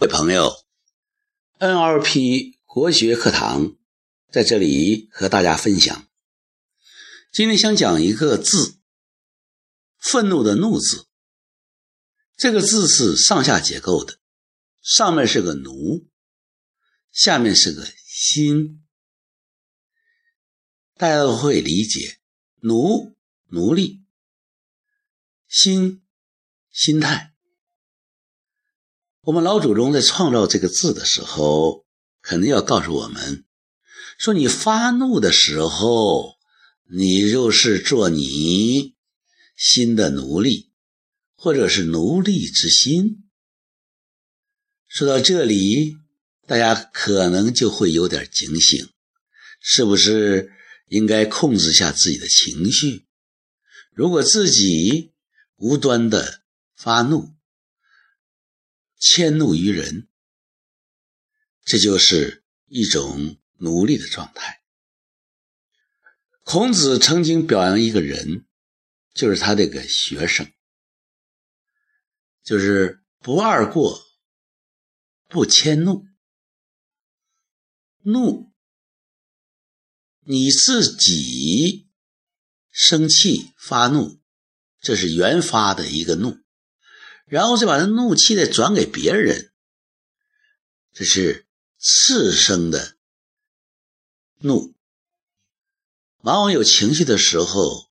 各位朋友，NLP 国学课堂在这里和大家分享。今天想讲一个字，愤怒的“怒”字。这个字是上下结构的，上面是个“奴”，下面是个“心”。大家都会理解，“奴”奴隶，“心”心态。我们老祖宗在创造这个字的时候，肯定要告诉我们：说你发怒的时候，你就是做你心的奴隶，或者是奴隶之心。说到这里，大家可能就会有点警醒，是不是应该控制下自己的情绪？如果自己无端的发怒，迁怒于人，这就是一种奴隶的状态。孔子曾经表扬一个人，就是他这个学生，就是不二过，不迁怒。怒，你自己生气发怒，这是原发的一个怒。然后再把这怒气再转给别人，这是次生的怒。往往有情绪的时候，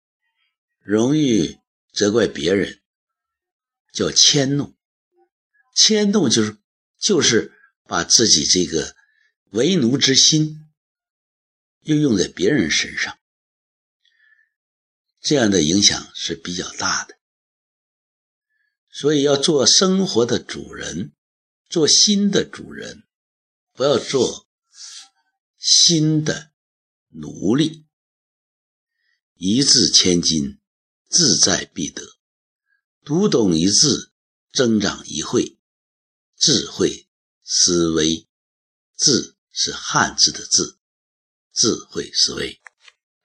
容易责怪别人，叫迁怒。迁怒就是就是把自己这个为奴之心又用在别人身上，这样的影响是比较大的。所以要做生活的主人，做心的主人，不要做心的奴隶。一字千金，自在必得。读懂一字，增长一慧。智慧思维，字是汉字的字，智慧思维。